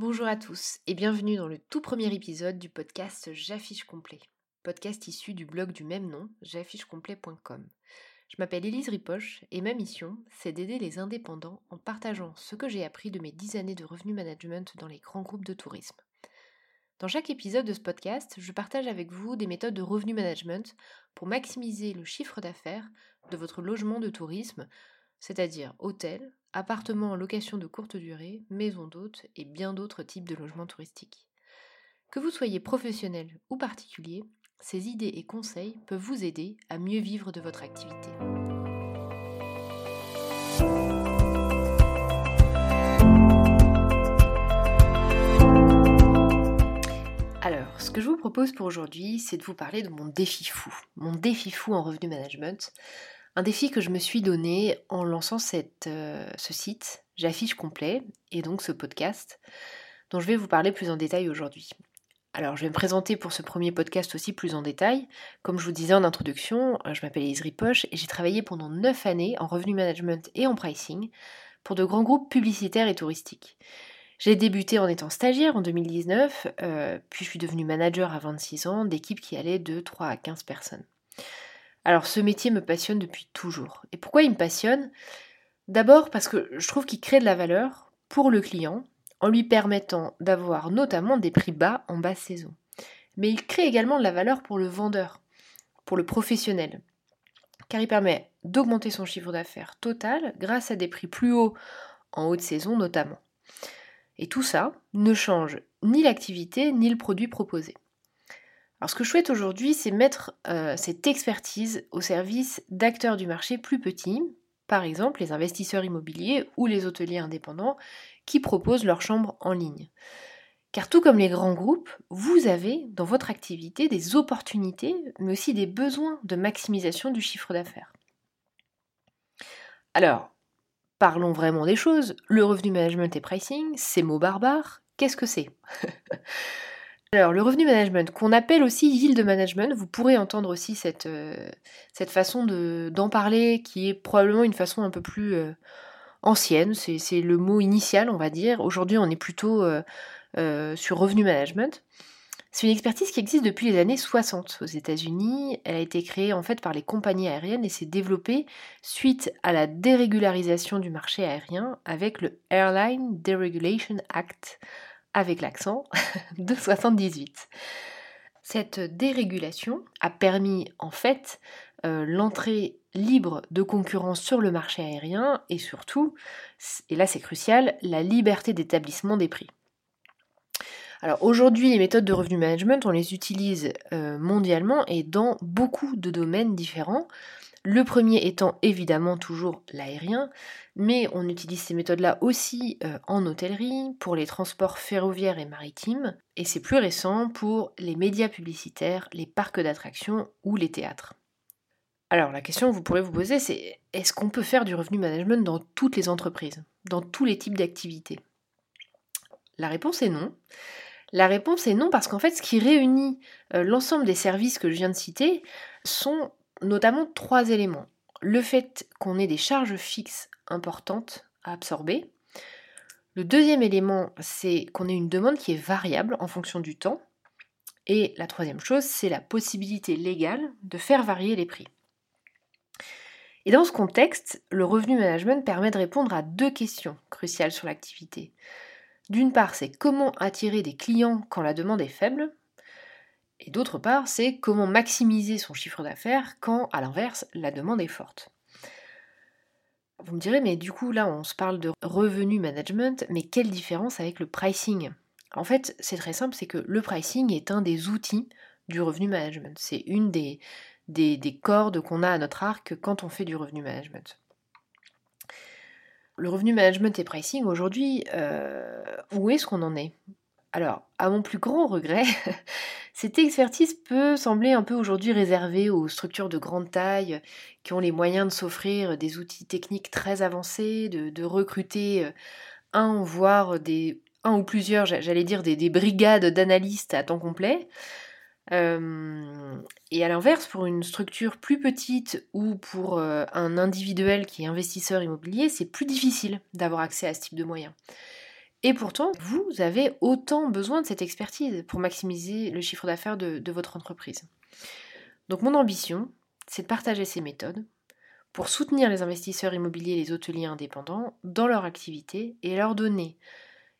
Bonjour à tous et bienvenue dans le tout premier épisode du podcast J'affiche complet, podcast issu du blog du même nom, j'affichecomplet.com. Je m'appelle Élise Ripoche et ma mission, c'est d'aider les indépendants en partageant ce que j'ai appris de mes 10 années de revenu management dans les grands groupes de tourisme. Dans chaque épisode de ce podcast, je partage avec vous des méthodes de revenu management pour maximiser le chiffre d'affaires de votre logement de tourisme, c'est-à-dire hôtel, appartements en location de courte durée, maisons d'hôtes et bien d'autres types de logements touristiques. Que vous soyez professionnel ou particulier, ces idées et conseils peuvent vous aider à mieux vivre de votre activité. Alors, ce que je vous propose pour aujourd'hui, c'est de vous parler de mon défi fou, mon défi fou en revenu management, un défi que je me suis donné en lançant euh, ce site, j'affiche complet, et donc ce podcast, dont je vais vous parler plus en détail aujourd'hui. Alors, je vais me présenter pour ce premier podcast aussi plus en détail. Comme je vous disais en introduction, euh, je m'appelle Isri Poche et j'ai travaillé pendant 9 années en revenu management et en pricing pour de grands groupes publicitaires et touristiques. J'ai débuté en étant stagiaire en 2019, euh, puis je suis devenue manager à 26 ans d'équipes qui allaient de 3 à 15 personnes. Alors ce métier me passionne depuis toujours. Et pourquoi il me passionne? D'abord parce que je trouve qu'il crée de la valeur pour le client en lui permettant d'avoir notamment des prix bas en basse saison. Mais il crée également de la valeur pour le vendeur, pour le professionnel, car il permet d'augmenter son chiffre d'affaires total grâce à des prix plus hauts en haute saison notamment. Et tout ça ne change ni l'activité ni le produit proposé. Alors ce que je souhaite aujourd'hui, c'est mettre euh, cette expertise au service d'acteurs du marché plus petits, par exemple les investisseurs immobiliers ou les hôteliers indépendants qui proposent leurs chambres en ligne. Car tout comme les grands groupes, vous avez dans votre activité des opportunités, mais aussi des besoins de maximisation du chiffre d'affaires. Alors, parlons vraiment des choses. Le revenu management et pricing, ces mots barbares, qu'est-ce que c'est? Alors, le revenu management, qu'on appelle aussi yield management, vous pourrez entendre aussi cette, euh, cette façon d'en parler, qui est probablement une façon un peu plus euh, ancienne, c'est le mot initial, on va dire. Aujourd'hui, on est plutôt euh, sur revenu management. C'est une expertise qui existe depuis les années 60 aux États-Unis. Elle a été créée en fait par les compagnies aériennes et s'est développée suite à la dérégularisation du marché aérien avec le Airline Deregulation Act avec l'accent, de 78. Cette dérégulation a permis en fait euh, l'entrée libre de concurrence sur le marché aérien et surtout, et là c'est crucial, la liberté d'établissement des prix. Alors aujourd'hui, les méthodes de revenu management, on les utilise euh, mondialement et dans beaucoup de domaines différents. Le premier étant évidemment toujours l'aérien, mais on utilise ces méthodes-là aussi euh, en hôtellerie, pour les transports ferroviaires et maritimes, et c'est plus récent pour les médias publicitaires, les parcs d'attractions ou les théâtres. Alors la question que vous pourrez vous poser, c'est est-ce qu'on peut faire du revenu management dans toutes les entreprises, dans tous les types d'activités? La réponse est non. La réponse est non parce qu'en fait ce qui réunit euh, l'ensemble des services que je viens de citer sont notamment trois éléments. Le fait qu'on ait des charges fixes importantes à absorber. Le deuxième élément, c'est qu'on ait une demande qui est variable en fonction du temps. Et la troisième chose, c'est la possibilité légale de faire varier les prix. Et dans ce contexte, le revenu management permet de répondre à deux questions cruciales sur l'activité. D'une part, c'est comment attirer des clients quand la demande est faible, et d'autre part, c'est comment maximiser son chiffre d'affaires quand, à l'inverse, la demande est forte. Vous me direz, mais du coup, là, on se parle de revenu management, mais quelle différence avec le pricing? En fait, c'est très simple, c'est que le pricing est un des outils du revenu management. C'est une des, des, cordes qu'on a à notre arc quand on fait du revenu management. Le revenu management et pricing, aujourd'hui, euh, où est-ce qu'on en est? Alors, à mon plus grand regret, cette expertise peut sembler un peu aujourd'hui réservée aux structures de grande taille qui ont les moyens de s'offrir des outils techniques très avancés, de, recruter euh, un, voire un ou plusieurs, j'allais dire des, brigades d'analystes à temps complet. Et à l'inverse, pour une structure plus petite ou pour euh, un individuel qui est investisseur immobilier, c'est plus difficile d'avoir accès à ce type de moyens. Et pourtant, vous avez autant besoin de cette expertise pour maximiser le chiffre d'affaires de, votre entreprise. Donc mon ambition, c'est de partager ces méthodes pour soutenir les investisseurs immobiliers et les hôteliers indépendants dans leur activité et leur donner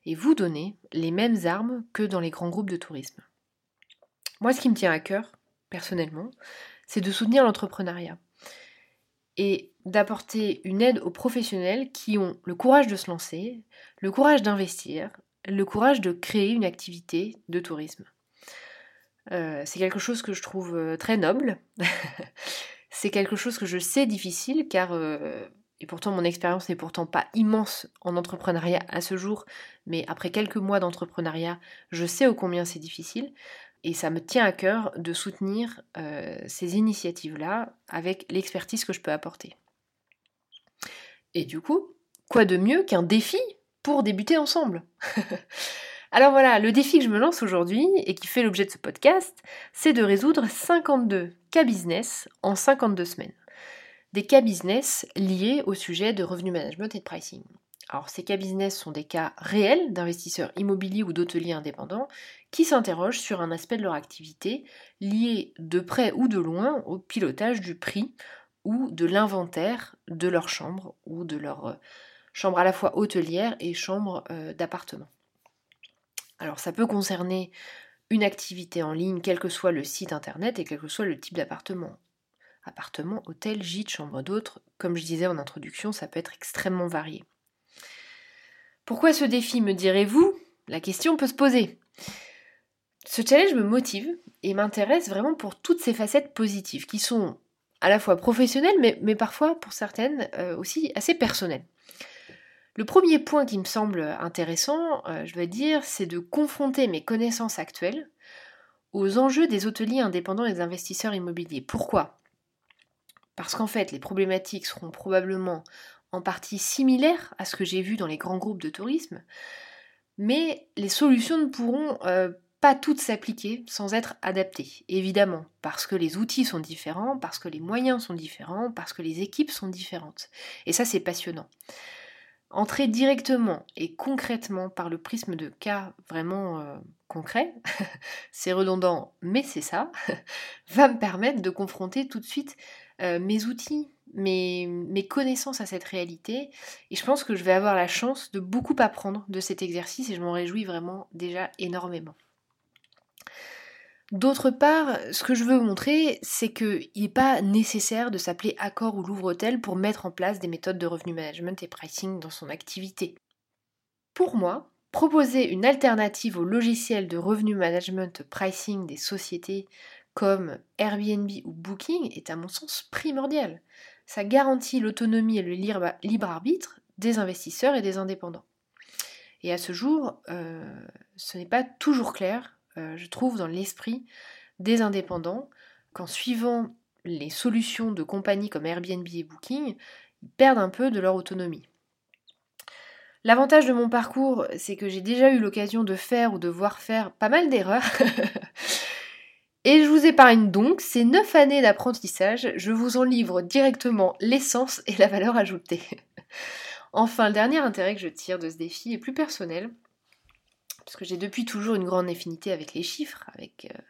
et vous donner les mêmes armes que dans les grands groupes de tourisme. Moi, ce qui me tient à cœur, personnellement, c'est de soutenir l'entrepreneuriat et d'apporter une aide aux professionnels qui ont le courage de se lancer, le courage d'investir, le courage de créer une activité de tourisme. Euh, c'est quelque chose que je trouve euh, très noble. c'est quelque chose que je sais difficile car, euh, et pourtant mon expérience n'est pourtant pas immense en entrepreneuriat à ce jour, mais après quelques mois d'entrepreneuriat, je sais ô combien c'est difficile. Et ça me tient à cœur de soutenir ces initiatives-là avec l'expertise que je peux apporter. Et du coup, quoi de mieux qu'un défi pour débuter ensemble? Alors voilà, le défi que je me lance aujourd'hui et qui fait l'objet de ce podcast, c'est de résoudre 52 cas business en 52 semaines. Des cas business liés au sujet de revenu management et de pricing. Alors ces cas business sont des cas réels d'investisseurs immobiliers ou d'hôteliers indépendants qui s'interrogent sur un aspect de leur activité lié de près ou de loin au pilotage du prix ou de l'inventaire de leur chambre ou de leur euh, chambre à la fois hôtelière et chambre euh, d'appartement. Alors ça peut concerner une activité en ligne, quel que soit le site internet et quel que soit le type d'appartement. Appartement, hôtel, gîte, chambre d'autres, comme je disais en introduction, ça peut être extrêmement varié. Pourquoi ce défi, me direz-vous? La question peut se poser. Ce challenge me motive et m'intéresse vraiment pour toutes ces facettes positives qui sont à la fois professionnelles mais, parfois pour certaines euh, aussi assez personnelles. Le premier point qui me semble intéressant, euh, je vais dire, c'est de confronter mes connaissances actuelles aux enjeux des hôteliers indépendants et des investisseurs immobiliers. Pourquoi? Parce qu'en fait, les problématiques seront probablement en partie similaires à ce que j'ai vu dans les grands groupes de tourisme, mais les solutions ne pourront euh, pas toutes s'appliquer sans être adaptées, évidemment, parce que les outils sont différents, parce que les moyens sont différents, parce que les équipes sont différentes. Et ça, c'est passionnant. Entrer directement et concrètement par le prisme de cas vraiment euh, concrets, c'est redondant, mais c'est ça, va me permettre de confronter tout de suite euh, mes outils, mes, mes, connaissances à cette réalité. Et je pense que je vais avoir la chance de beaucoup apprendre de cet exercice et je m'en réjouis vraiment déjà énormément. D'autre part, ce que je veux montrer, c'est qu'il n'est pas nécessaire de s'appeler Accor ou Louvre-Hôtel pour mettre en place des méthodes de revenu management et pricing dans son activité. Pour moi, proposer une alternative au logiciel de revenu management pricing des sociétés comme Airbnb ou Booking est à mon sens primordial. Ça garantit l'autonomie et le libre arbitre des investisseurs et des indépendants. Et à ce jour, euh, ce n'est pas toujours clair euh, je trouve, dans l'esprit des indépendants, qu'en suivant les solutions de compagnies comme Airbnb et Booking, ils perdent un peu de leur autonomie. L'avantage de mon parcours, c'est que j'ai déjà eu l'occasion de faire ou de voir faire pas mal d'erreurs. Et je vous épargne donc ces 9 années d'apprentissage, je vous en livre directement l'essence et la valeur ajoutée. enfin, le dernier intérêt que je tire de ce défi est plus personnel. Parce que j'ai depuis toujours une grande affinité avec les chiffres, avec euh,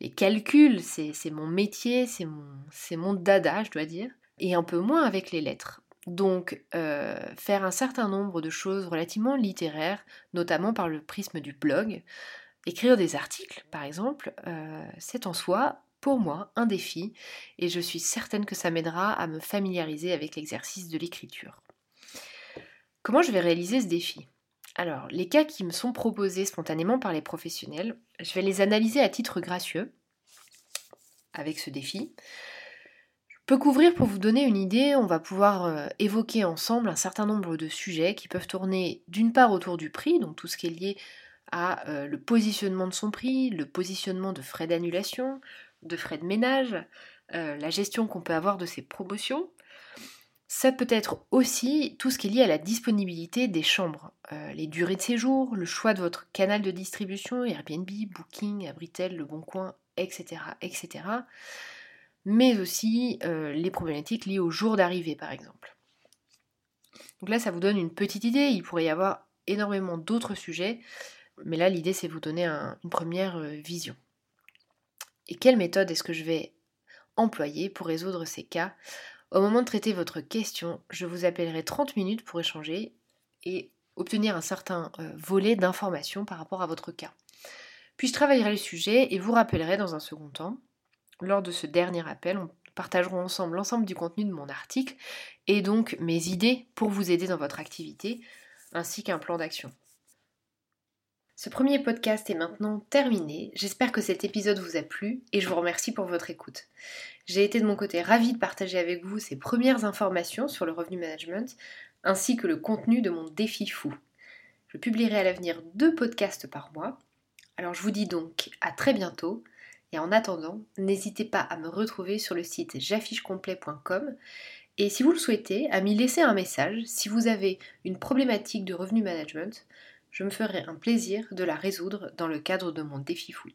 les calculs, c'est mon métier, c'est mon, mon dada, je dois dire, et un peu moins avec les lettres. Donc, euh, faire un certain nombre de choses relativement littéraires, notamment par le prisme du blog, écrire des articles, par exemple, euh, c'est en soi, pour moi, un défi, et je suis certaine que ça m'aidera à me familiariser avec l'exercice de l'écriture. Comment je vais réaliser ce défi? Alors, les cas qui me sont proposés spontanément par les professionnels, je vais les analyser à titre gracieux avec ce défi. Je peux couvrir pour vous donner une idée, on va pouvoir euh, évoquer ensemble un certain nombre de sujets qui peuvent tourner d'une part autour du prix, donc tout ce qui est lié à euh, le positionnement de son prix, le positionnement de frais d'annulation, de frais de ménage, euh, la gestion qu'on peut avoir de ses promotions, ça peut être aussi tout ce qui est lié à la disponibilité des chambres, euh, les durées de séjour, le choix de votre canal de distribution, Airbnb, Booking, Abritel, Le Bon Coin, etc. etc. mais aussi les problématiques liées au jour d'arrivée par exemple. Donc là, ça vous donne une petite idée, il pourrait y avoir énormément d'autres sujets, mais là l'idée c'est vous donner une première euh, vision. Et quelle méthode est-ce que je vais employer pour résoudre ces cas? Au moment de traiter votre question, je vous appellerai 30 minutes pour échanger et obtenir un certain euh, volet d'informations par rapport à votre cas. Puis je travaillerai le sujet et vous rappellerai dans un second temps? Lors de ce dernier appel, on partagerons ensemble l'ensemble du contenu de mon article et donc mes idées pour vous aider dans votre activité, ainsi qu'un plan d'action. Ce premier podcast est maintenant terminé. J'espère que cet épisode vous a plu et je vous remercie pour votre écoute. J'ai été de mon côté ravie de partager avec vous ces premières informations sur le revenu management ainsi que le contenu de mon défi fou. Je publierai à l'avenir deux podcasts par mois. Alors je vous dis donc à très bientôt et en attendant, n'hésitez pas à me retrouver sur le site j'affichecomplet.com et si vous le souhaitez, à m'y laisser un message si vous avez une problématique de revenu management. Je me ferai un plaisir de la résoudre dans le cadre de mon défi fou.